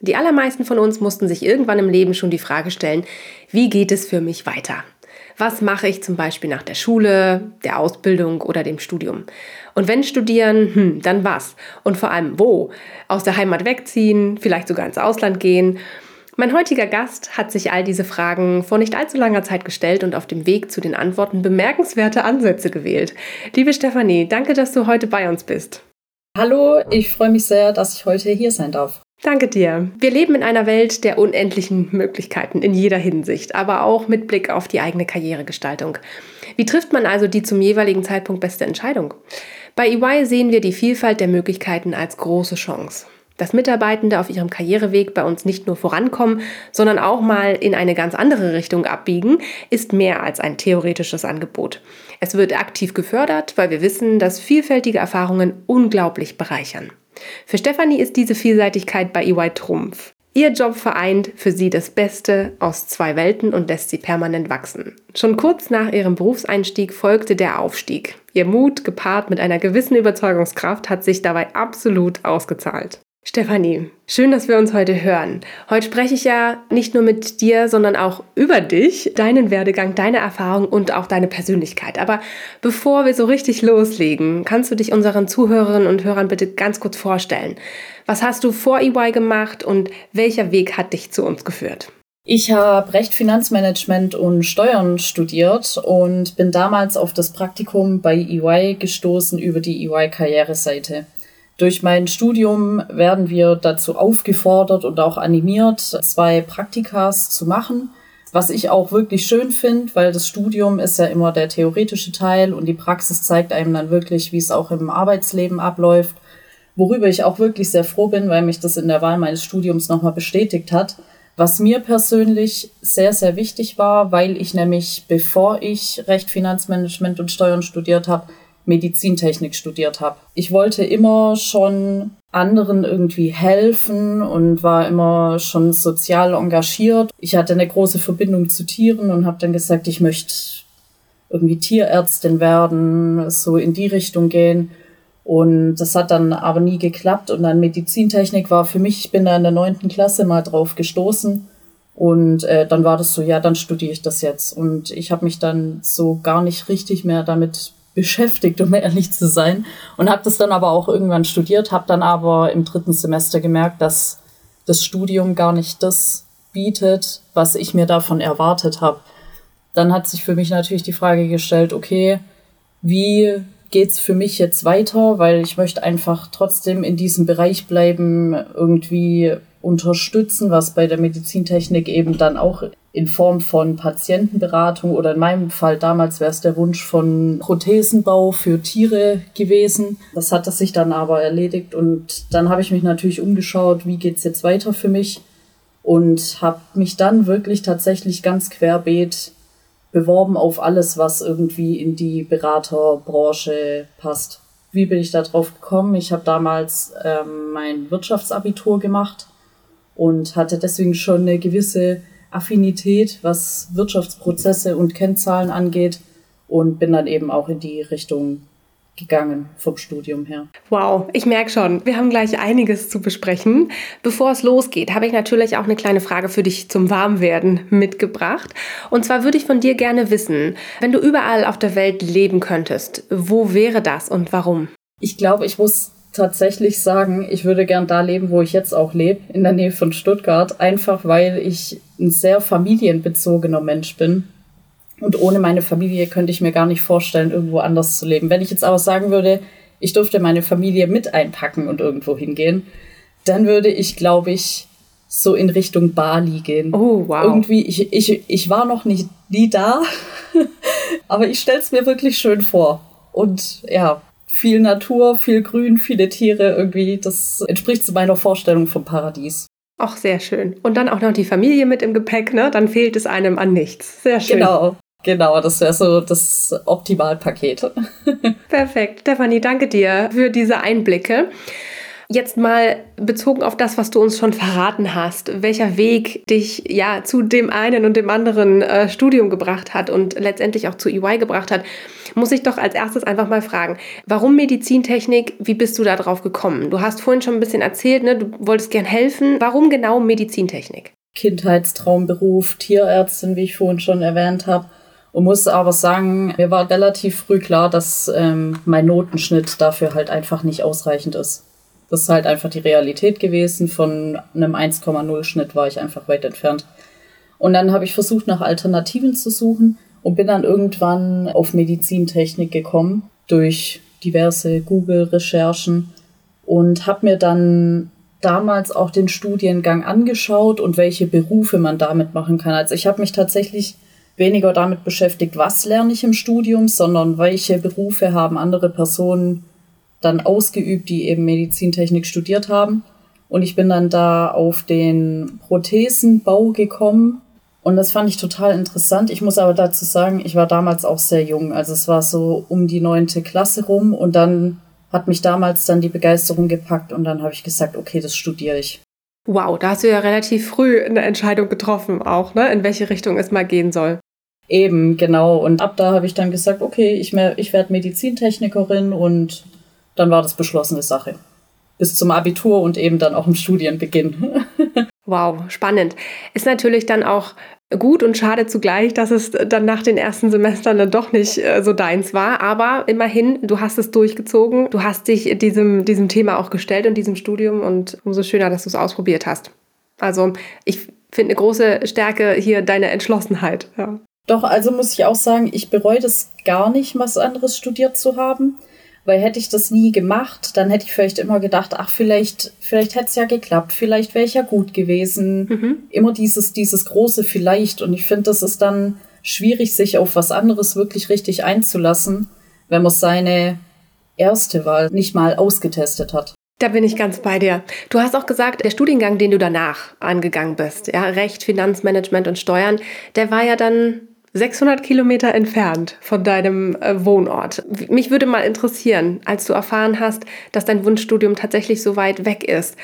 Die allermeisten von uns mussten sich irgendwann im Leben schon die Frage stellen, wie geht es für mich weiter? Was mache ich zum Beispiel nach der Schule, der Ausbildung oder dem Studium? Und wenn studieren, hm, dann was? Und vor allem wo? Aus der Heimat wegziehen, vielleicht sogar ins Ausland gehen? Mein heutiger Gast hat sich all diese Fragen vor nicht allzu langer Zeit gestellt und auf dem Weg zu den Antworten bemerkenswerte Ansätze gewählt. Liebe Stefanie, danke, dass du heute bei uns bist. Hallo, ich freue mich sehr, dass ich heute hier sein darf. Danke dir. Wir leben in einer Welt der unendlichen Möglichkeiten in jeder Hinsicht, aber auch mit Blick auf die eigene Karrieregestaltung. Wie trifft man also die zum jeweiligen Zeitpunkt beste Entscheidung? Bei EY sehen wir die Vielfalt der Möglichkeiten als große Chance. Dass Mitarbeitende auf ihrem Karriereweg bei uns nicht nur vorankommen, sondern auch mal in eine ganz andere Richtung abbiegen, ist mehr als ein theoretisches Angebot. Es wird aktiv gefördert, weil wir wissen, dass vielfältige Erfahrungen unglaublich bereichern. Für Stefanie ist diese Vielseitigkeit bei EY Trumpf. Ihr Job vereint für sie das Beste aus zwei Welten und lässt sie permanent wachsen. Schon kurz nach ihrem Berufseinstieg folgte der Aufstieg. Ihr Mut, gepaart mit einer gewissen Überzeugungskraft, hat sich dabei absolut ausgezahlt. Stefanie, schön, dass wir uns heute hören. Heute spreche ich ja nicht nur mit dir, sondern auch über dich, deinen Werdegang, deine Erfahrung und auch deine Persönlichkeit. Aber bevor wir so richtig loslegen, kannst du dich unseren Zuhörerinnen und Hörern bitte ganz kurz vorstellen. Was hast du vor EY gemacht und welcher Weg hat dich zu uns geführt? Ich habe Recht, Finanzmanagement und Steuern studiert und bin damals auf das Praktikum bei EY gestoßen über die EY-Karriereseite. Durch mein Studium werden wir dazu aufgefordert und auch animiert, zwei Praktikas zu machen, was ich auch wirklich schön finde, weil das Studium ist ja immer der theoretische Teil und die Praxis zeigt einem dann wirklich, wie es auch im Arbeitsleben abläuft, worüber ich auch wirklich sehr froh bin, weil mich das in der Wahl meines Studiums nochmal bestätigt hat. Was mir persönlich sehr, sehr wichtig war, weil ich nämlich, bevor ich Recht, Finanzmanagement und Steuern studiert habe, Medizintechnik studiert habe. Ich wollte immer schon anderen irgendwie helfen und war immer schon sozial engagiert. Ich hatte eine große Verbindung zu Tieren und habe dann gesagt, ich möchte irgendwie Tierärztin werden, so in die Richtung gehen. Und das hat dann aber nie geklappt. Und dann Medizintechnik war für mich, ich bin da in der neunten Klasse mal drauf gestoßen. Und äh, dann war das so, ja, dann studiere ich das jetzt. Und ich habe mich dann so gar nicht richtig mehr damit beschäftigt, um ehrlich zu sein. Und habe das dann aber auch irgendwann studiert, habe dann aber im dritten Semester gemerkt, dass das Studium gar nicht das bietet, was ich mir davon erwartet habe. Dann hat sich für mich natürlich die Frage gestellt, okay, wie geht's für mich jetzt weiter, weil ich möchte einfach trotzdem in diesem Bereich bleiben, irgendwie unterstützen, was bei der Medizintechnik eben dann auch in Form von Patientenberatung oder in meinem Fall damals wäre es der Wunsch von Prothesenbau für Tiere gewesen. Das hat sich dann aber erledigt und dann habe ich mich natürlich umgeschaut, wie geht's jetzt weiter für mich und habe mich dann wirklich tatsächlich ganz querbeet beworben auf alles, was irgendwie in die Beraterbranche passt. Wie bin ich da drauf gekommen? Ich habe damals ähm, mein Wirtschaftsabitur gemacht und hatte deswegen schon eine gewisse Affinität, was Wirtschaftsprozesse und Kennzahlen angeht und bin dann eben auch in die Richtung gegangen vom Studium her. Wow, ich merke schon, wir haben gleich einiges zu besprechen. Bevor es losgeht, habe ich natürlich auch eine kleine Frage für dich zum Warmwerden mitgebracht. Und zwar würde ich von dir gerne wissen, wenn du überall auf der Welt leben könntest, wo wäre das und warum? Ich glaube, ich muss tatsächlich sagen, ich würde gern da leben, wo ich jetzt auch lebe, in der Nähe von Stuttgart, einfach weil ich ein sehr familienbezogener Mensch bin. Und ohne meine Familie könnte ich mir gar nicht vorstellen, irgendwo anders zu leben. Wenn ich jetzt aber sagen würde, ich durfte meine Familie mit einpacken und irgendwo hingehen, dann würde ich, glaube ich, so in Richtung Bali gehen. Oh, wow. Irgendwie, ich, ich, ich war noch nicht nie da, aber ich stelle es mir wirklich schön vor. Und ja, viel Natur, viel Grün, viele Tiere irgendwie. Das entspricht zu meiner Vorstellung vom Paradies. Auch sehr schön. Und dann auch noch die Familie mit im Gepäck, ne? Dann fehlt es einem an nichts. Sehr schön. Genau, genau. Das wäre so das Optimalpaket. Perfekt. Stefanie, danke dir für diese Einblicke. Jetzt mal bezogen auf das, was du uns schon verraten hast, welcher Weg dich ja zu dem einen und dem anderen äh, Studium gebracht hat und letztendlich auch zu EY gebracht hat, muss ich doch als erstes einfach mal fragen, warum Medizintechnik? Wie bist du da drauf gekommen? Du hast vorhin schon ein bisschen erzählt, ne, du wolltest gern helfen. Warum genau Medizintechnik? Kindheitstraumberuf, Tierärztin, wie ich vorhin schon erwähnt habe. Und muss aber sagen, mir war relativ früh klar, dass ähm, mein Notenschnitt dafür halt einfach nicht ausreichend ist. Das ist halt einfach die Realität gewesen. Von einem 1,0 Schnitt war ich einfach weit entfernt. Und dann habe ich versucht, nach Alternativen zu suchen und bin dann irgendwann auf Medizintechnik gekommen durch diverse Google-Recherchen und habe mir dann damals auch den Studiengang angeschaut und welche Berufe man damit machen kann. Also ich habe mich tatsächlich weniger damit beschäftigt, was lerne ich im Studium, sondern welche Berufe haben andere Personen dann ausgeübt, die eben Medizintechnik studiert haben. Und ich bin dann da auf den Prothesenbau gekommen. Und das fand ich total interessant. Ich muss aber dazu sagen, ich war damals auch sehr jung. Also es war so um die neunte Klasse rum. Und dann hat mich damals dann die Begeisterung gepackt. Und dann habe ich gesagt, okay, das studiere ich. Wow, da hast du ja relativ früh eine Entscheidung getroffen, auch, ne? In welche Richtung es mal gehen soll. Eben, genau. Und ab da habe ich dann gesagt, okay, ich, ich werde Medizintechnikerin und dann war das beschlossene Sache. Bis zum Abitur und eben dann auch im Studienbeginn. wow, spannend. Ist natürlich dann auch gut und schade zugleich, dass es dann nach den ersten Semestern dann doch nicht äh, so deins war. Aber immerhin, du hast es durchgezogen, du hast dich diesem, diesem Thema auch gestellt und diesem Studium und umso schöner, dass du es ausprobiert hast. Also ich finde eine große Stärke hier deine Entschlossenheit. Ja. Doch, also muss ich auch sagen, ich bereue das gar nicht, was anderes studiert zu haben. Weil hätte ich das nie gemacht, dann hätte ich vielleicht immer gedacht, ach, vielleicht, vielleicht hätte es ja geklappt, vielleicht wäre ich ja gut gewesen. Mhm. Immer dieses, dieses große Vielleicht. Und ich finde, das ist dann schwierig, sich auf was anderes wirklich richtig einzulassen, wenn man seine erste Wahl nicht mal ausgetestet hat. Da bin ich ganz bei dir. Du hast auch gesagt, der Studiengang, den du danach angegangen bist, ja, Recht, Finanzmanagement und Steuern, der war ja dann 600 Kilometer entfernt von deinem äh, Wohnort. Mich würde mal interessieren, als du erfahren hast, dass dein Wunschstudium tatsächlich so weit weg ist.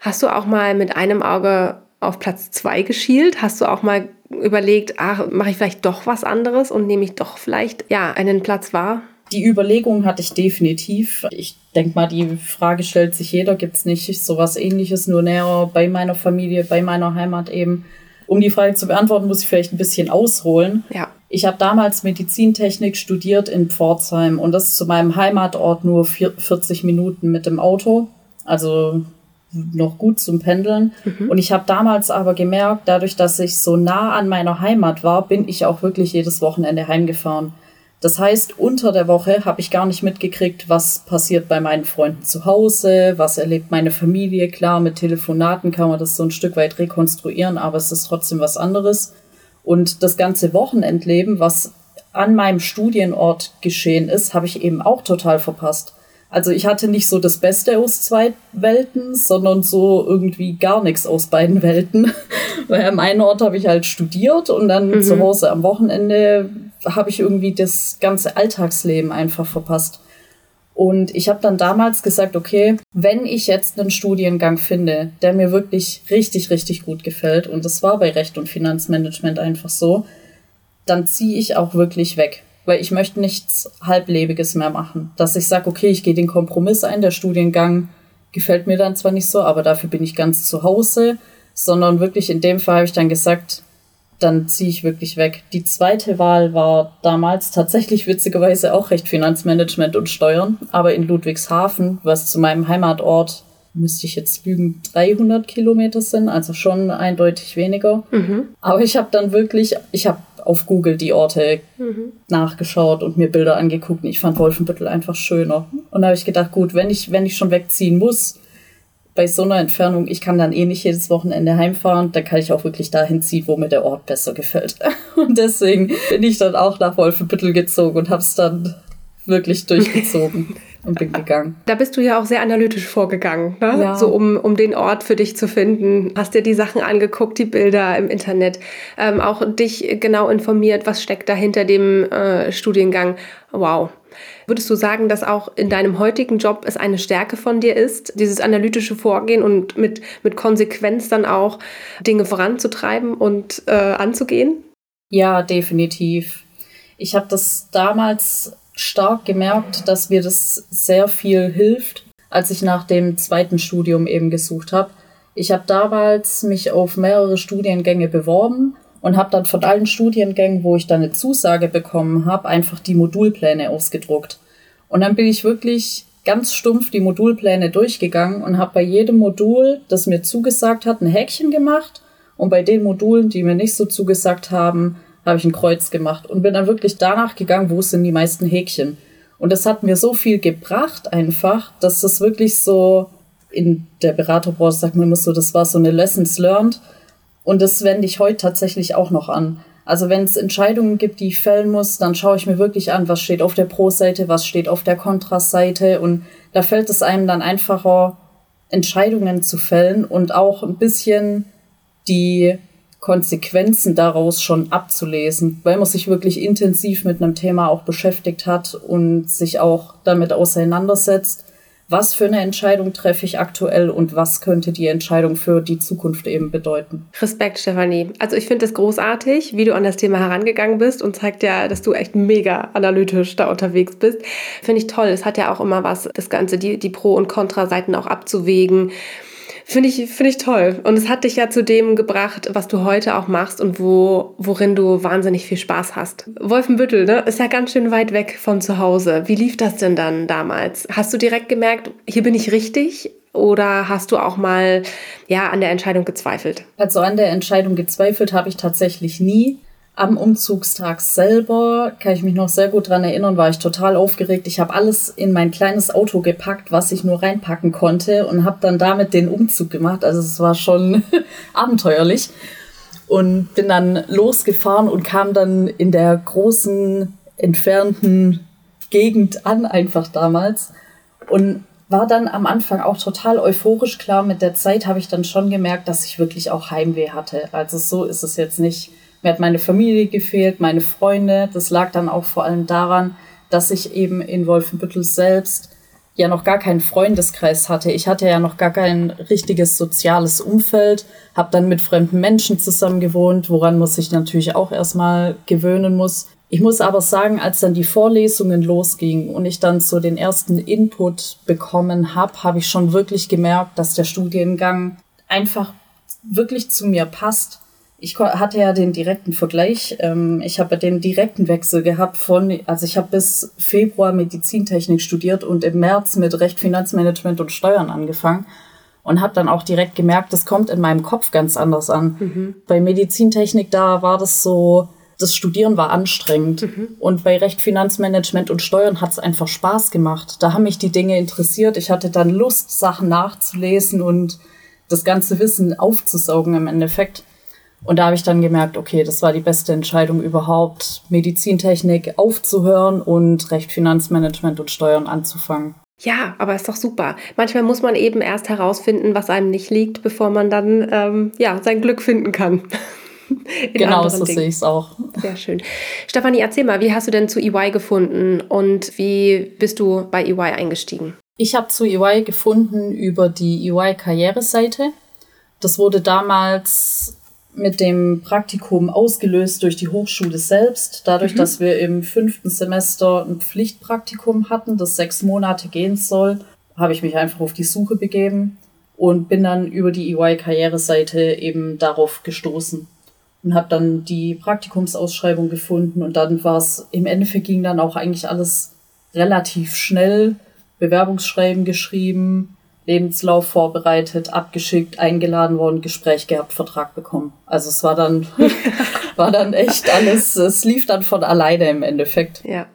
Hast du auch mal mit einem Auge auf Platz zwei geschielt? Hast du auch mal überlegt, ach, mache ich vielleicht doch was anderes und nehme ich doch vielleicht ja einen Platz wahr? Die Überlegung hatte ich definitiv. Ich denke mal, die Frage stellt sich jeder, gibt es nicht sowas ähnliches, nur näher bei meiner Familie, bei meiner Heimat eben. Um die Frage zu beantworten, muss ich vielleicht ein bisschen ausholen. Ja. Ich habe damals Medizintechnik studiert in Pforzheim und das ist zu meinem Heimatort nur 40 Minuten mit dem Auto. Also noch gut zum Pendeln. Mhm. Und ich habe damals aber gemerkt, dadurch, dass ich so nah an meiner Heimat war, bin ich auch wirklich jedes Wochenende heimgefahren. Das heißt, unter der Woche habe ich gar nicht mitgekriegt, was passiert bei meinen Freunden zu Hause, was erlebt meine Familie. Klar, mit Telefonaten kann man das so ein Stück weit rekonstruieren, aber es ist trotzdem was anderes. Und das ganze Wochenendleben, was an meinem Studienort geschehen ist, habe ich eben auch total verpasst. Also ich hatte nicht so das Beste aus zwei Welten, sondern so irgendwie gar nichts aus beiden Welten. Weil am einen Ort habe ich halt studiert und dann mhm. zu Hause am Wochenende habe ich irgendwie das ganze Alltagsleben einfach verpasst. Und ich habe dann damals gesagt, okay, wenn ich jetzt einen Studiengang finde, der mir wirklich richtig, richtig gut gefällt, und das war bei Recht und Finanzmanagement einfach so, dann ziehe ich auch wirklich weg weil ich möchte nichts Halblebiges mehr machen. Dass ich sage, okay, ich gehe den Kompromiss ein, der Studiengang gefällt mir dann zwar nicht so, aber dafür bin ich ganz zu Hause, sondern wirklich in dem Fall habe ich dann gesagt, dann ziehe ich wirklich weg. Die zweite Wahl war damals tatsächlich witzigerweise auch recht Finanzmanagement und Steuern, aber in Ludwigshafen, was zu meinem Heimatort, müsste ich jetzt lügen, 300 Kilometer sind, also schon eindeutig weniger. Mhm. Aber ich habe dann wirklich, ich habe auf Google die Orte mhm. nachgeschaut und mir Bilder angeguckt. Und ich fand Wolfenbüttel einfach schöner. Und da habe ich gedacht, gut, wenn ich, wenn ich schon wegziehen muss, bei so einer Entfernung, ich kann dann eh nicht jedes Wochenende heimfahren, dann kann ich auch wirklich dahin ziehen, wo mir der Ort besser gefällt. Und deswegen bin ich dann auch nach Wolfenbüttel gezogen und habe es dann wirklich durchgezogen. und bin gegangen. Da bist du ja auch sehr analytisch vorgegangen, ne? ja. so um, um den Ort für dich zu finden. Hast dir die Sachen angeguckt, die Bilder im Internet, ähm, auch dich genau informiert, was steckt da hinter dem äh, Studiengang. Wow. Würdest du sagen, dass auch in deinem heutigen Job es eine Stärke von dir ist, dieses analytische Vorgehen und mit, mit Konsequenz dann auch Dinge voranzutreiben und äh, anzugehen? Ja, definitiv. Ich habe das damals stark gemerkt, dass mir das sehr viel hilft, als ich nach dem zweiten Studium eben gesucht habe. Ich habe damals mich auf mehrere Studiengänge beworben und habe dann von allen Studiengängen, wo ich dann eine Zusage bekommen habe, einfach die Modulpläne ausgedruckt. Und dann bin ich wirklich ganz stumpf die Modulpläne durchgegangen und habe bei jedem Modul, das mir zugesagt hat, ein Häkchen gemacht und bei den Modulen, die mir nicht so zugesagt haben, habe ich ein Kreuz gemacht und bin dann wirklich danach gegangen, wo sind die meisten Häkchen. Und das hat mir so viel gebracht einfach, dass das wirklich so in der Beraterbranche sagt man immer so, das war so eine Lessons learned. Und das wende ich heute tatsächlich auch noch an. Also wenn es Entscheidungen gibt, die ich fällen muss, dann schaue ich mir wirklich an, was steht auf der Pro-Seite, was steht auf der Kontra-Seite. Und da fällt es einem dann einfacher, Entscheidungen zu fällen und auch ein bisschen die Konsequenzen daraus schon abzulesen, weil man sich wirklich intensiv mit einem Thema auch beschäftigt hat und sich auch damit auseinandersetzt, was für eine Entscheidung treffe ich aktuell und was könnte die Entscheidung für die Zukunft eben bedeuten. Respekt, Stefanie. Also ich finde es großartig, wie du an das Thema herangegangen bist und zeigt ja, dass du echt mega analytisch da unterwegs bist. Finde ich toll. Es hat ja auch immer was, das Ganze, die, die Pro- und Kontra-Seiten auch abzuwägen Finde ich, finde ich toll. Und es hat dich ja zu dem gebracht, was du heute auch machst und wo, worin du wahnsinnig viel Spaß hast. Wolfenbüttel, ne, ist ja ganz schön weit weg von zu Hause. Wie lief das denn dann damals? Hast du direkt gemerkt, hier bin ich richtig? Oder hast du auch mal ja, an der Entscheidung gezweifelt? Also an der Entscheidung gezweifelt habe ich tatsächlich nie. Am Umzugstag selber kann ich mich noch sehr gut dran erinnern, war ich total aufgeregt. Ich habe alles in mein kleines Auto gepackt, was ich nur reinpacken konnte und habe dann damit den Umzug gemacht. Also es war schon abenteuerlich und bin dann losgefahren und kam dann in der großen entfernten Gegend an einfach damals und war dann am Anfang auch total euphorisch klar. Mit der Zeit habe ich dann schon gemerkt, dass ich wirklich auch Heimweh hatte. Also so ist es jetzt nicht mir hat meine Familie gefehlt, meine Freunde. Das lag dann auch vor allem daran, dass ich eben in Wolfenbüttel selbst ja noch gar keinen Freundeskreis hatte. Ich hatte ja noch gar kein richtiges soziales Umfeld, habe dann mit fremden Menschen zusammen gewohnt, woran man sich natürlich auch erstmal gewöhnen muss. Ich muss aber sagen, als dann die Vorlesungen losgingen und ich dann so den ersten Input bekommen habe, habe ich schon wirklich gemerkt, dass der Studiengang einfach wirklich zu mir passt ich hatte ja den direkten Vergleich. Ähm, ich habe den direkten Wechsel gehabt von, also ich habe bis Februar Medizintechnik studiert und im März mit Recht, Finanzmanagement und Steuern angefangen und habe dann auch direkt gemerkt, das kommt in meinem Kopf ganz anders an. Mhm. Bei Medizintechnik da war das so, das Studieren war anstrengend mhm. und bei Recht, Finanzmanagement und Steuern hat es einfach Spaß gemacht. Da haben mich die Dinge interessiert. Ich hatte dann Lust, Sachen nachzulesen und das ganze Wissen aufzusaugen im Endeffekt. Und da habe ich dann gemerkt, okay, das war die beste Entscheidung überhaupt, Medizintechnik aufzuhören und Recht, Finanzmanagement und Steuern anzufangen. Ja, aber ist doch super. Manchmal muss man eben erst herausfinden, was einem nicht liegt, bevor man dann ähm, ja, sein Glück finden kann. genau, so sehe ich es auch. Sehr schön. Stefanie, erzähl mal, wie hast du denn zu EY gefunden und wie bist du bei EY eingestiegen? Ich habe zu EY gefunden über die EY-Karriereseite. Das wurde damals mit dem Praktikum ausgelöst durch die Hochschule selbst. Dadurch, mhm. dass wir im fünften Semester ein Pflichtpraktikum hatten, das sechs Monate gehen soll, habe ich mich einfach auf die Suche begeben und bin dann über die EY-Karriereseite eben darauf gestoßen und habe dann die Praktikumsausschreibung gefunden und dann war es im Endeffekt ging dann auch eigentlich alles relativ schnell. Bewerbungsschreiben geschrieben, Lebenslauf vorbereitet, abgeschickt, eingeladen worden, Gespräch gehabt, Vertrag bekommen. Also es war dann, war dann echt alles, es lief dann von alleine im Endeffekt. Ja.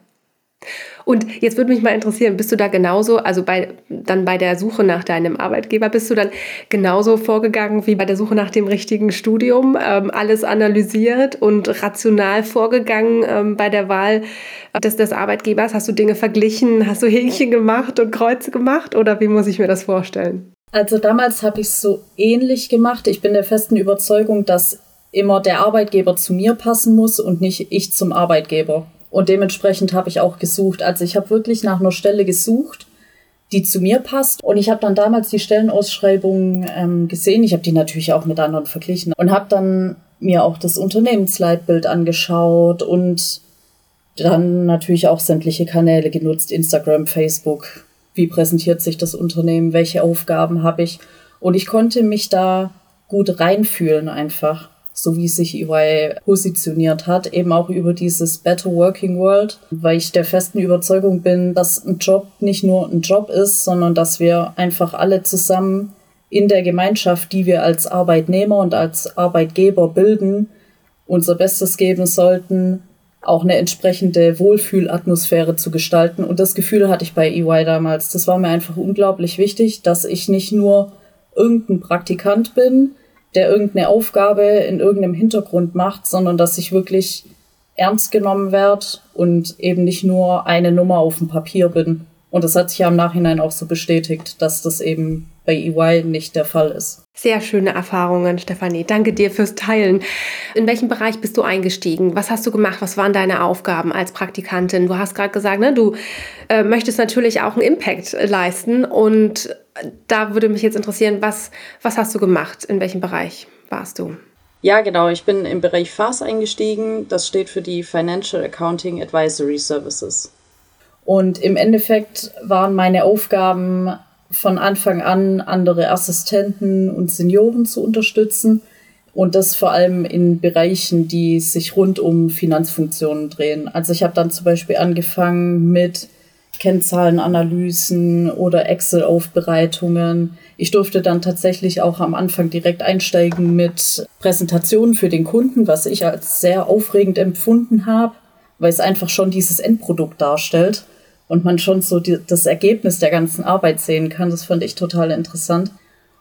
Und jetzt würde mich mal interessieren, bist du da genauso, also bei, dann bei der Suche nach deinem Arbeitgeber, bist du dann genauso vorgegangen wie bei der Suche nach dem richtigen Studium, ähm, alles analysiert und rational vorgegangen ähm, bei der Wahl des, des Arbeitgebers? Hast du Dinge verglichen, hast du Häkchen gemacht und Kreuze gemacht oder wie muss ich mir das vorstellen? Also damals habe ich es so ähnlich gemacht. Ich bin der festen Überzeugung, dass immer der Arbeitgeber zu mir passen muss und nicht ich zum Arbeitgeber. Und dementsprechend habe ich auch gesucht. Also ich habe wirklich nach einer Stelle gesucht, die zu mir passt. Und ich habe dann damals die Stellenausschreibung ähm, gesehen. Ich habe die natürlich auch mit anderen verglichen und habe dann mir auch das Unternehmensleitbild angeschaut und dann natürlich auch sämtliche Kanäle genutzt, Instagram, Facebook. Wie präsentiert sich das Unternehmen? Welche Aufgaben habe ich? Und ich konnte mich da gut reinfühlen einfach so wie sich EY positioniert hat, eben auch über dieses Better Working World, weil ich der festen Überzeugung bin, dass ein Job nicht nur ein Job ist, sondern dass wir einfach alle zusammen in der Gemeinschaft, die wir als Arbeitnehmer und als Arbeitgeber bilden, unser Bestes geben sollten, auch eine entsprechende Wohlfühlatmosphäre zu gestalten. Und das Gefühl hatte ich bei EY damals. Das war mir einfach unglaublich wichtig, dass ich nicht nur irgendein Praktikant bin, der irgendeine Aufgabe in irgendeinem Hintergrund macht, sondern dass ich wirklich ernst genommen werde und eben nicht nur eine Nummer auf dem Papier bin. Und das hat sich ja im Nachhinein auch so bestätigt, dass das eben bei EY nicht der Fall ist. Sehr schöne Erfahrungen, Stefanie. Danke dir fürs Teilen. In welchem Bereich bist du eingestiegen? Was hast du gemacht? Was waren deine Aufgaben als Praktikantin? Du hast gerade gesagt, ne, du äh, möchtest natürlich auch einen Impact leisten. Und da würde mich jetzt interessieren, was, was hast du gemacht? In welchem Bereich warst du? Ja, genau. Ich bin im Bereich FAS eingestiegen. Das steht für die Financial Accounting Advisory Services. Und im Endeffekt waren meine Aufgaben von Anfang an andere Assistenten und Senioren zu unterstützen und das vor allem in Bereichen, die sich rund um Finanzfunktionen drehen. Also ich habe dann zum Beispiel angefangen mit Kennzahlenanalysen oder Excel-Aufbereitungen. Ich durfte dann tatsächlich auch am Anfang direkt einsteigen mit Präsentationen für den Kunden, was ich als sehr aufregend empfunden habe, weil es einfach schon dieses Endprodukt darstellt und man schon so die, das Ergebnis der ganzen Arbeit sehen kann. Das fand ich total interessant.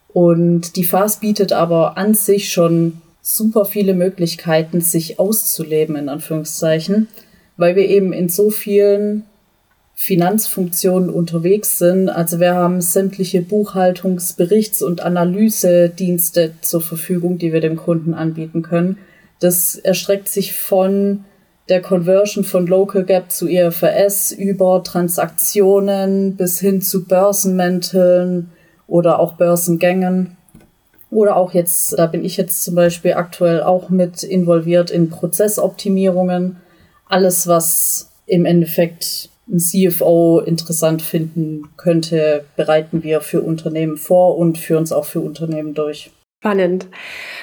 Und die FAS bietet aber an sich schon super viele Möglichkeiten, sich auszuleben, in Anführungszeichen, weil wir eben in so vielen Finanzfunktionen unterwegs sind. Also wir haben sämtliche Buchhaltungs-, Berichts- und Analysedienste zur Verfügung, die wir dem Kunden anbieten können. Das erstreckt sich von der Conversion von Local Gap zu IFRS über Transaktionen bis hin zu Börsenmänteln oder auch Börsengängen. Oder auch jetzt, da bin ich jetzt zum Beispiel aktuell auch mit involviert in Prozessoptimierungen. Alles, was im Endeffekt ein CFO interessant finden könnte, bereiten wir für Unternehmen vor und führen es auch für Unternehmen durch. Spannend.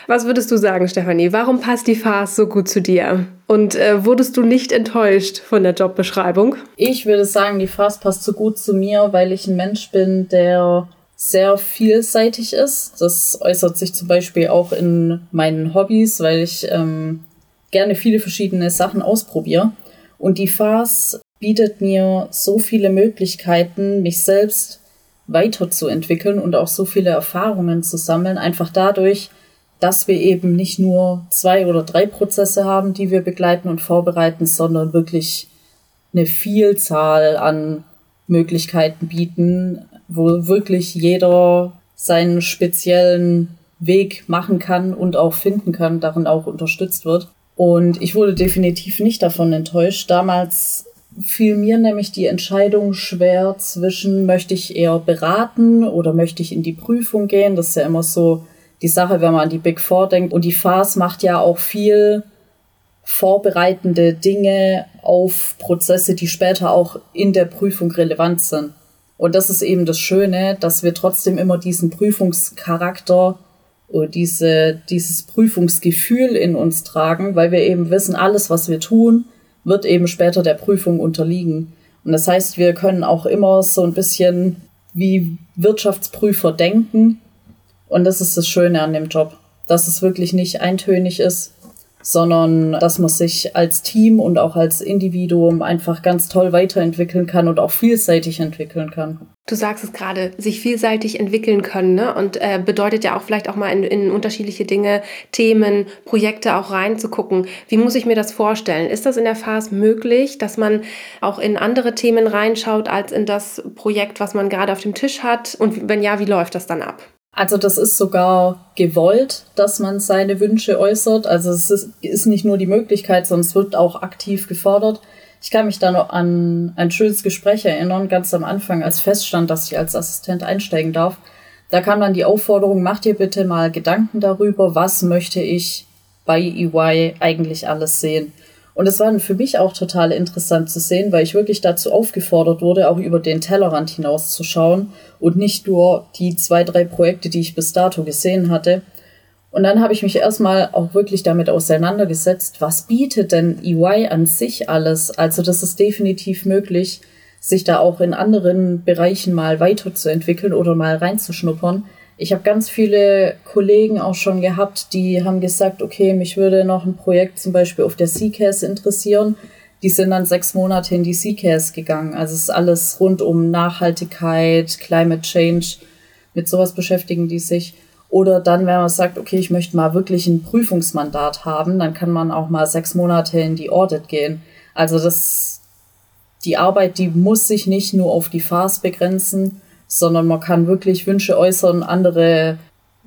Was würdest du sagen, Stefanie? Warum passt die Farce so gut zu dir? Und äh, wurdest du nicht enttäuscht von der Jobbeschreibung? Ich würde sagen, die Farce passt so gut zu mir, weil ich ein Mensch bin, der sehr vielseitig ist. Das äußert sich zum Beispiel auch in meinen Hobbys, weil ich ähm, gerne viele verschiedene Sachen ausprobiere. Und die Farce bietet mir so viele Möglichkeiten, mich selbst weiterzuentwickeln und auch so viele Erfahrungen zu sammeln, einfach dadurch, dass wir eben nicht nur zwei oder drei Prozesse haben, die wir begleiten und vorbereiten, sondern wirklich eine Vielzahl an Möglichkeiten bieten, wo wirklich jeder seinen speziellen Weg machen kann und auch finden kann, darin auch unterstützt wird. Und ich wurde definitiv nicht davon enttäuscht. Damals fiel mir nämlich die Entscheidung schwer zwischen, möchte ich eher beraten oder möchte ich in die Prüfung gehen. Das ist ja immer so die Sache, wenn man an die Big Four denkt. Und die FAS macht ja auch viel vorbereitende Dinge auf Prozesse, die später auch in der Prüfung relevant sind. Und das ist eben das Schöne, dass wir trotzdem immer diesen Prüfungscharakter oder diese, dieses Prüfungsgefühl in uns tragen, weil wir eben wissen, alles, was wir tun, wird eben später der Prüfung unterliegen. Und das heißt, wir können auch immer so ein bisschen wie Wirtschaftsprüfer denken. Und das ist das Schöne an dem Job, dass es wirklich nicht eintönig ist, sondern dass man sich als Team und auch als Individuum einfach ganz toll weiterentwickeln kann und auch vielseitig entwickeln kann. Du sagst es gerade, sich vielseitig entwickeln können ne? und äh, bedeutet ja auch vielleicht auch mal in, in unterschiedliche Dinge, Themen, Projekte auch reinzugucken. Wie muss ich mir das vorstellen? Ist das in der Phase möglich, dass man auch in andere Themen reinschaut als in das Projekt, was man gerade auf dem Tisch hat? Und wenn ja, wie läuft das dann ab? Also das ist sogar gewollt, dass man seine Wünsche äußert. Also es ist, nicht nur die Möglichkeit, sondern es wird auch aktiv gefordert. Ich kann mich da noch an ein schönes Gespräch erinnern, ganz am Anfang, als feststand, dass ich als Assistent einsteigen darf. Da kam dann die Aufforderung, mach dir bitte mal Gedanken darüber, was möchte ich bei EY eigentlich alles sehen. Und es war für mich auch total interessant zu sehen, weil ich wirklich dazu aufgefordert wurde, auch über den Tellerrand hinauszuschauen und nicht nur die zwei, drei Projekte, die ich bis dato gesehen hatte, und dann habe ich mich erstmal auch wirklich damit auseinandergesetzt, was bietet denn EY an sich alles? Also das ist definitiv möglich, sich da auch in anderen Bereichen mal weiterzuentwickeln oder mal reinzuschnuppern. Ich habe ganz viele Kollegen auch schon gehabt, die haben gesagt, okay, mich würde noch ein Projekt zum Beispiel auf der CCAS interessieren. Die sind dann sechs Monate in die CCAS gegangen. Also es ist alles rund um Nachhaltigkeit, Climate Change. Mit sowas beschäftigen die sich. Oder dann, wenn man sagt, okay, ich möchte mal wirklich ein Prüfungsmandat haben, dann kann man auch mal sechs Monate in die Audit gehen. Also das, die Arbeit, die muss sich nicht nur auf die Phase begrenzen, sondern man kann wirklich Wünsche äußern, andere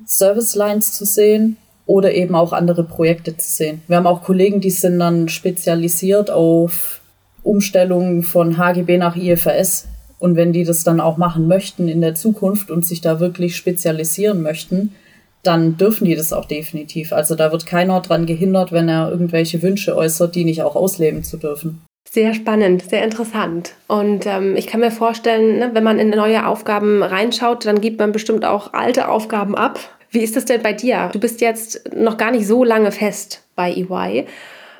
Service Lines zu sehen oder eben auch andere Projekte zu sehen. Wir haben auch Kollegen, die sind dann spezialisiert auf Umstellungen von HGB nach IFRS. Und wenn die das dann auch machen möchten in der Zukunft und sich da wirklich spezialisieren möchten, dann dürfen die das auch definitiv. Also da wird keiner dran gehindert, wenn er irgendwelche Wünsche äußert, die nicht auch ausleben zu dürfen. Sehr spannend, sehr interessant. Und ähm, ich kann mir vorstellen, ne, wenn man in neue Aufgaben reinschaut, dann gibt man bestimmt auch alte Aufgaben ab. Wie ist das denn bei dir? Du bist jetzt noch gar nicht so lange fest bei EY.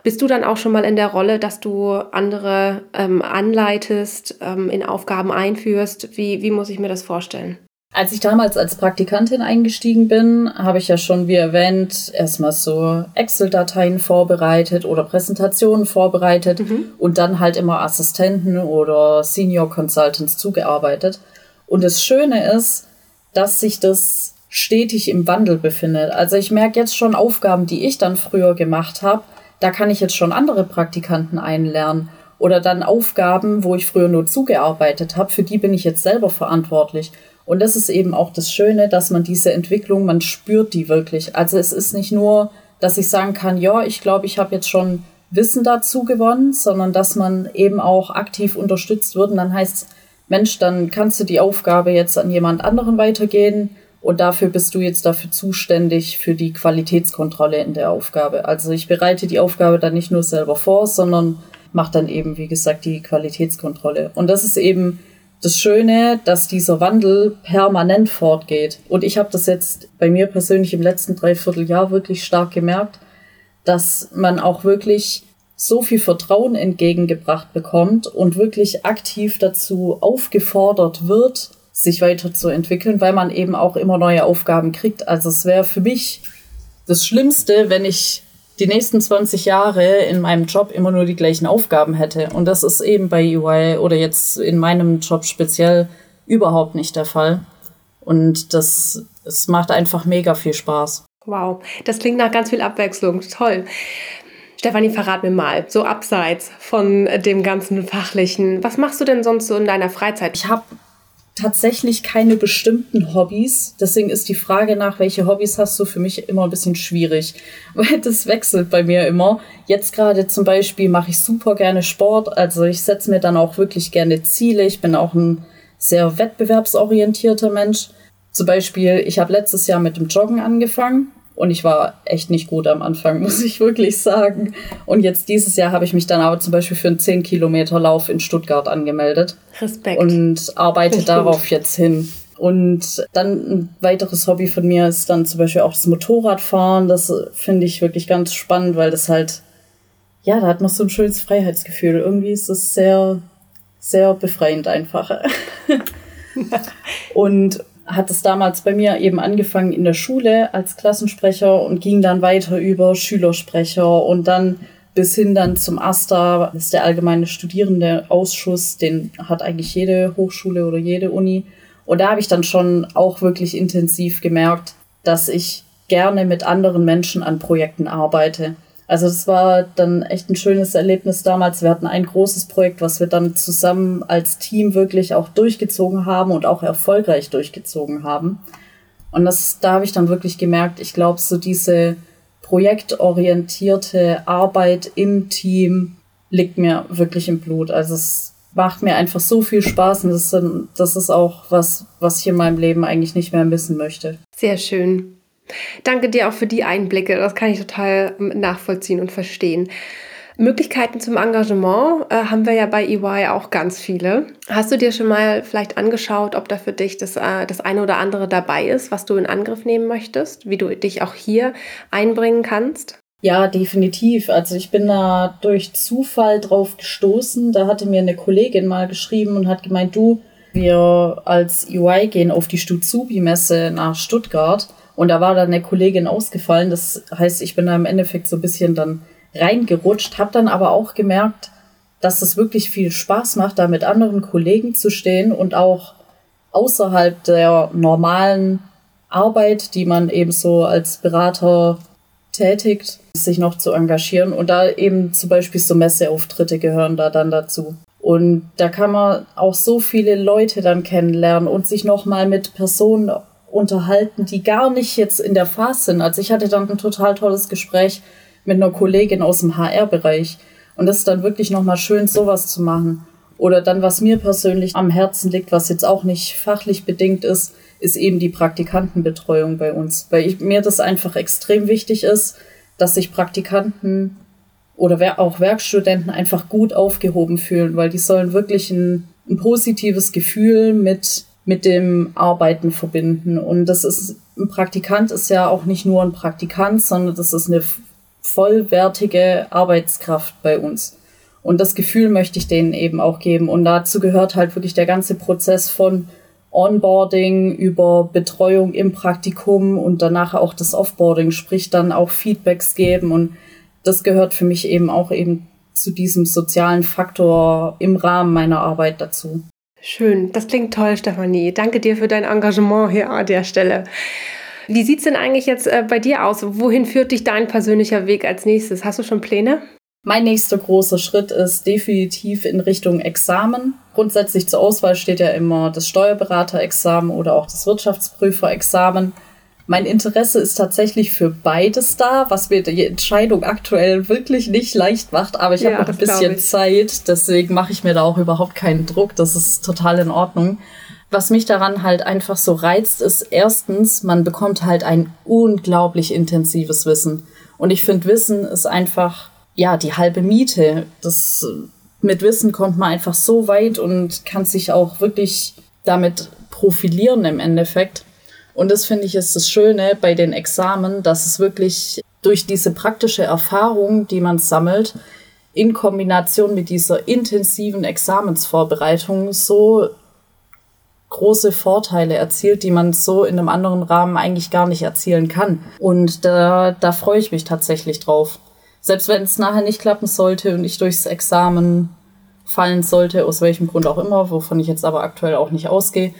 Bist du dann auch schon mal in der Rolle, dass du andere ähm, anleitest, ähm, in Aufgaben einführst? Wie, wie muss ich mir das vorstellen? Als ich damals als Praktikantin eingestiegen bin, habe ich ja schon, wie erwähnt, erstmal so Excel-Dateien vorbereitet oder Präsentationen vorbereitet mhm. und dann halt immer Assistenten oder Senior Consultants zugearbeitet. Und das Schöne ist, dass sich das stetig im Wandel befindet. Also ich merke jetzt schon Aufgaben, die ich dann früher gemacht habe, da kann ich jetzt schon andere Praktikanten einlernen. Oder dann Aufgaben, wo ich früher nur zugearbeitet habe, für die bin ich jetzt selber verantwortlich. Und das ist eben auch das Schöne, dass man diese Entwicklung, man spürt die wirklich. Also es ist nicht nur, dass ich sagen kann, ja, ich glaube, ich habe jetzt schon Wissen dazu gewonnen, sondern dass man eben auch aktiv unterstützt wird. Und dann heißt es, Mensch, dann kannst du die Aufgabe jetzt an jemand anderen weitergehen und dafür bist du jetzt dafür zuständig für die Qualitätskontrolle in der Aufgabe. Also ich bereite die Aufgabe dann nicht nur selber vor, sondern mache dann eben, wie gesagt, die Qualitätskontrolle. Und das ist eben das Schöne, dass dieser Wandel permanent fortgeht. Und ich habe das jetzt bei mir persönlich im letzten Dreivierteljahr wirklich stark gemerkt, dass man auch wirklich so viel Vertrauen entgegengebracht bekommt und wirklich aktiv dazu aufgefordert wird, sich weiterzuentwickeln, weil man eben auch immer neue Aufgaben kriegt. Also es wäre für mich das Schlimmste, wenn ich die nächsten 20 Jahre in meinem Job immer nur die gleichen Aufgaben hätte. Und das ist eben bei EY oder jetzt in meinem Job speziell überhaupt nicht der Fall. Und das, es macht einfach mega viel Spaß. Wow, das klingt nach ganz viel Abwechslung. Toll. Stefanie, verrat mir mal, so abseits von dem ganzen Fachlichen, was machst du denn sonst so in deiner Freizeit? Ich habe tatsächlich keine bestimmten Hobbys. Deswegen ist die Frage nach, welche Hobbys hast du, für mich immer ein bisschen schwierig, weil das wechselt bei mir immer. Jetzt gerade zum Beispiel mache ich super gerne Sport. Also ich setze mir dann auch wirklich gerne Ziele. Ich bin auch ein sehr wettbewerbsorientierter Mensch. Zum Beispiel, ich habe letztes Jahr mit dem Joggen angefangen und ich war echt nicht gut am Anfang, muss ich wirklich sagen. Und jetzt dieses Jahr habe ich mich dann aber zum Beispiel für einen 10 Kilometer Lauf in Stuttgart angemeldet. Respekt. Und arbeite darauf jetzt hin. Und dann ein weiteres Hobby von mir ist dann zum Beispiel auch das Motorradfahren. Das finde ich wirklich ganz spannend, weil das halt, ja, da hat man so ein schönes Freiheitsgefühl. Irgendwie ist es sehr, sehr befreiend einfach. und hat es damals bei mir eben angefangen in der Schule als Klassensprecher und ging dann weiter über Schülersprecher und dann bis hin dann zum AStA, das ist der allgemeine Studierendeausschuss, den hat eigentlich jede Hochschule oder jede Uni. Und da habe ich dann schon auch wirklich intensiv gemerkt, dass ich gerne mit anderen Menschen an Projekten arbeite. Also das war dann echt ein schönes Erlebnis damals. Wir hatten ein großes Projekt, was wir dann zusammen als Team wirklich auch durchgezogen haben und auch erfolgreich durchgezogen haben. Und das, da habe ich dann wirklich gemerkt, ich glaube, so diese projektorientierte Arbeit im Team liegt mir wirklich im Blut. Also es macht mir einfach so viel Spaß und das, sind, das ist auch was, was ich in meinem Leben eigentlich nicht mehr missen möchte. Sehr schön. Danke dir auch für die Einblicke. Das kann ich total nachvollziehen und verstehen. Möglichkeiten zum Engagement äh, haben wir ja bei EY auch ganz viele. Hast du dir schon mal vielleicht angeschaut, ob da für dich das, äh, das eine oder andere dabei ist, was du in Angriff nehmen möchtest, wie du dich auch hier einbringen kannst? Ja, definitiv. Also ich bin da durch Zufall drauf gestoßen. Da hatte mir eine Kollegin mal geschrieben und hat gemeint, du, wir als EY gehen auf die Stuzubi-Messe nach Stuttgart. Und da war dann eine Kollegin ausgefallen. Das heißt, ich bin da im Endeffekt so ein bisschen dann reingerutscht, habe dann aber auch gemerkt, dass es wirklich viel Spaß macht, da mit anderen Kollegen zu stehen und auch außerhalb der normalen Arbeit, die man eben so als Berater tätigt, sich noch zu engagieren. Und da eben zum Beispiel so Messeauftritte gehören da dann dazu. Und da kann man auch so viele Leute dann kennenlernen und sich nochmal mit Personen unterhalten, die gar nicht jetzt in der Phase sind. Also ich hatte dann ein total tolles Gespräch mit einer Kollegin aus dem HR-Bereich. Und das ist dann wirklich nochmal schön, sowas zu machen. Oder dann, was mir persönlich am Herzen liegt, was jetzt auch nicht fachlich bedingt ist, ist eben die Praktikantenbetreuung bei uns. Weil ich, mir das einfach extrem wichtig ist, dass sich Praktikanten oder auch Werkstudenten einfach gut aufgehoben fühlen, weil die sollen wirklich ein, ein positives Gefühl mit, mit dem Arbeiten verbinden. Und das ist, ein Praktikant ist ja auch nicht nur ein Praktikant, sondern das ist eine vollwertige Arbeitskraft bei uns. Und das Gefühl möchte ich denen eben auch geben. Und dazu gehört halt wirklich der ganze Prozess von Onboarding über Betreuung im Praktikum und danach auch das Offboarding, sprich dann auch Feedbacks geben. Und das gehört für mich eben auch eben zu diesem sozialen Faktor im Rahmen meiner Arbeit dazu. Schön, das klingt toll, Stefanie. Danke dir für dein Engagement hier an der Stelle. Wie sieht es denn eigentlich jetzt äh, bei dir aus? Wohin führt dich dein persönlicher Weg als nächstes? Hast du schon Pläne? Mein nächster großer Schritt ist definitiv in Richtung Examen. Grundsätzlich zur Auswahl steht ja immer das Steuerberaterexamen oder auch das Wirtschaftsprüferexamen. Mein Interesse ist tatsächlich für beides da, was mir die Entscheidung aktuell wirklich nicht leicht macht. Aber ich ja, habe noch ein bisschen Zeit, deswegen mache ich mir da auch überhaupt keinen Druck. Das ist total in Ordnung. Was mich daran halt einfach so reizt, ist erstens, man bekommt halt ein unglaublich intensives Wissen. Und ich finde, Wissen ist einfach, ja, die halbe Miete. Das, mit Wissen kommt man einfach so weit und kann sich auch wirklich damit profilieren im Endeffekt. Und das finde ich ist das Schöne bei den Examen, dass es wirklich durch diese praktische Erfahrung, die man sammelt, in Kombination mit dieser intensiven Examensvorbereitung so große Vorteile erzielt, die man so in einem anderen Rahmen eigentlich gar nicht erzielen kann. Und da, da freue ich mich tatsächlich drauf. Selbst wenn es nachher nicht klappen sollte und ich durchs Examen fallen sollte, aus welchem Grund auch immer, wovon ich jetzt aber aktuell auch nicht ausgehe,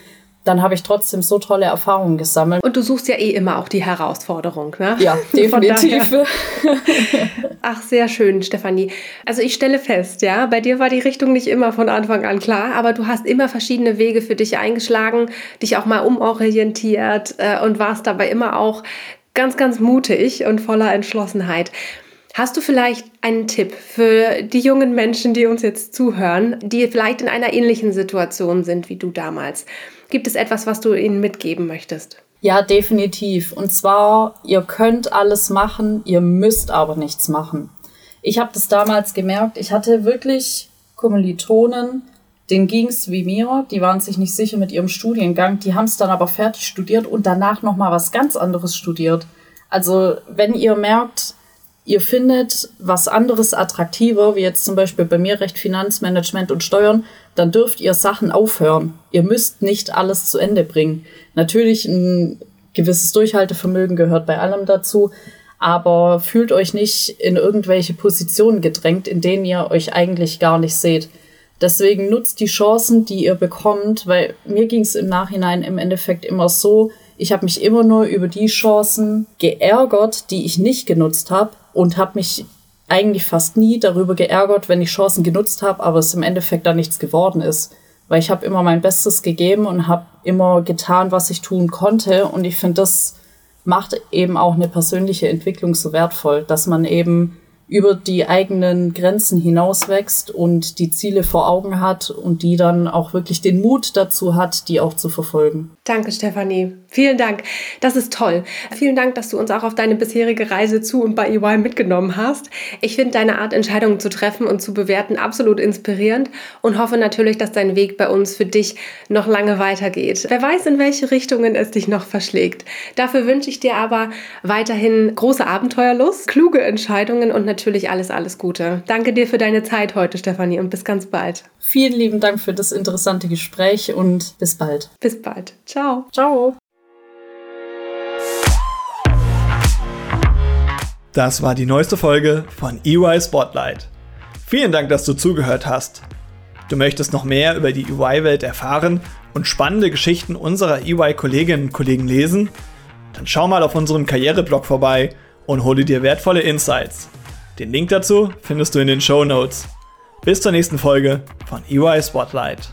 dann habe ich trotzdem so tolle Erfahrungen gesammelt. Und du suchst ja eh immer auch die Herausforderung, ne? Ja, definitiv. Ach, sehr schön, Stefanie. Also ich stelle fest, ja, bei dir war die Richtung nicht immer von Anfang an klar, aber du hast immer verschiedene Wege für dich eingeschlagen, dich auch mal umorientiert äh, und warst dabei immer auch ganz, ganz mutig und voller Entschlossenheit. Hast du vielleicht einen Tipp für die jungen Menschen, die uns jetzt zuhören, die vielleicht in einer ähnlichen Situation sind wie du damals? Gibt es etwas, was du ihnen mitgeben möchtest? Ja, definitiv. Und zwar, ihr könnt alles machen, ihr müsst aber nichts machen. Ich habe das damals gemerkt. Ich hatte wirklich Kommilitonen, denen ging's wie mir. Die waren sich nicht sicher mit ihrem Studiengang. Die haben es dann aber fertig studiert und danach noch mal was ganz anderes studiert. Also wenn ihr merkt, ihr findet was anderes attraktiver, wie jetzt zum Beispiel bei mir Recht Finanzmanagement und Steuern, dann dürft ihr Sachen aufhören. Ihr müsst nicht alles zu Ende bringen. Natürlich ein gewisses Durchhaltevermögen gehört bei allem dazu, aber fühlt euch nicht in irgendwelche Positionen gedrängt, in denen ihr euch eigentlich gar nicht seht. Deswegen nutzt die Chancen, die ihr bekommt, weil mir ging es im Nachhinein im Endeffekt immer so, ich habe mich immer nur über die Chancen geärgert, die ich nicht genutzt habe und habe mich eigentlich fast nie darüber geärgert, wenn ich Chancen genutzt habe, aber es im Endeffekt da nichts geworden ist. Weil ich habe immer mein Bestes gegeben und habe immer getan, was ich tun konnte. Und ich finde, das macht eben auch eine persönliche Entwicklung so wertvoll, dass man eben über die eigenen Grenzen hinauswächst und die Ziele vor Augen hat und die dann auch wirklich den Mut dazu hat, die auch zu verfolgen. Danke, Stefanie. Vielen Dank. Das ist toll. Vielen Dank, dass du uns auch auf deine bisherige Reise zu und bei EY mitgenommen hast. Ich finde deine Art, Entscheidungen zu treffen und zu bewerten, absolut inspirierend und hoffe natürlich, dass dein Weg bei uns für dich noch lange weitergeht. Wer weiß, in welche Richtungen es dich noch verschlägt. Dafür wünsche ich dir aber weiterhin große Abenteuerlust, kluge Entscheidungen und natürlich natürlich alles, alles Gute. Danke dir für deine Zeit heute, Stefanie, und bis ganz bald. Vielen lieben Dank für das interessante Gespräch und bis bald. Bis bald. Ciao. Ciao. Das war die neueste Folge von EY Spotlight. Vielen Dank, dass du zugehört hast. Du möchtest noch mehr über die EY-Welt erfahren und spannende Geschichten unserer EY-Kolleginnen und Kollegen lesen? Dann schau mal auf unserem Karriereblog vorbei und hole dir wertvolle Insights. Den Link dazu findest du in den Show Notes. Bis zur nächsten Folge von EY Spotlight.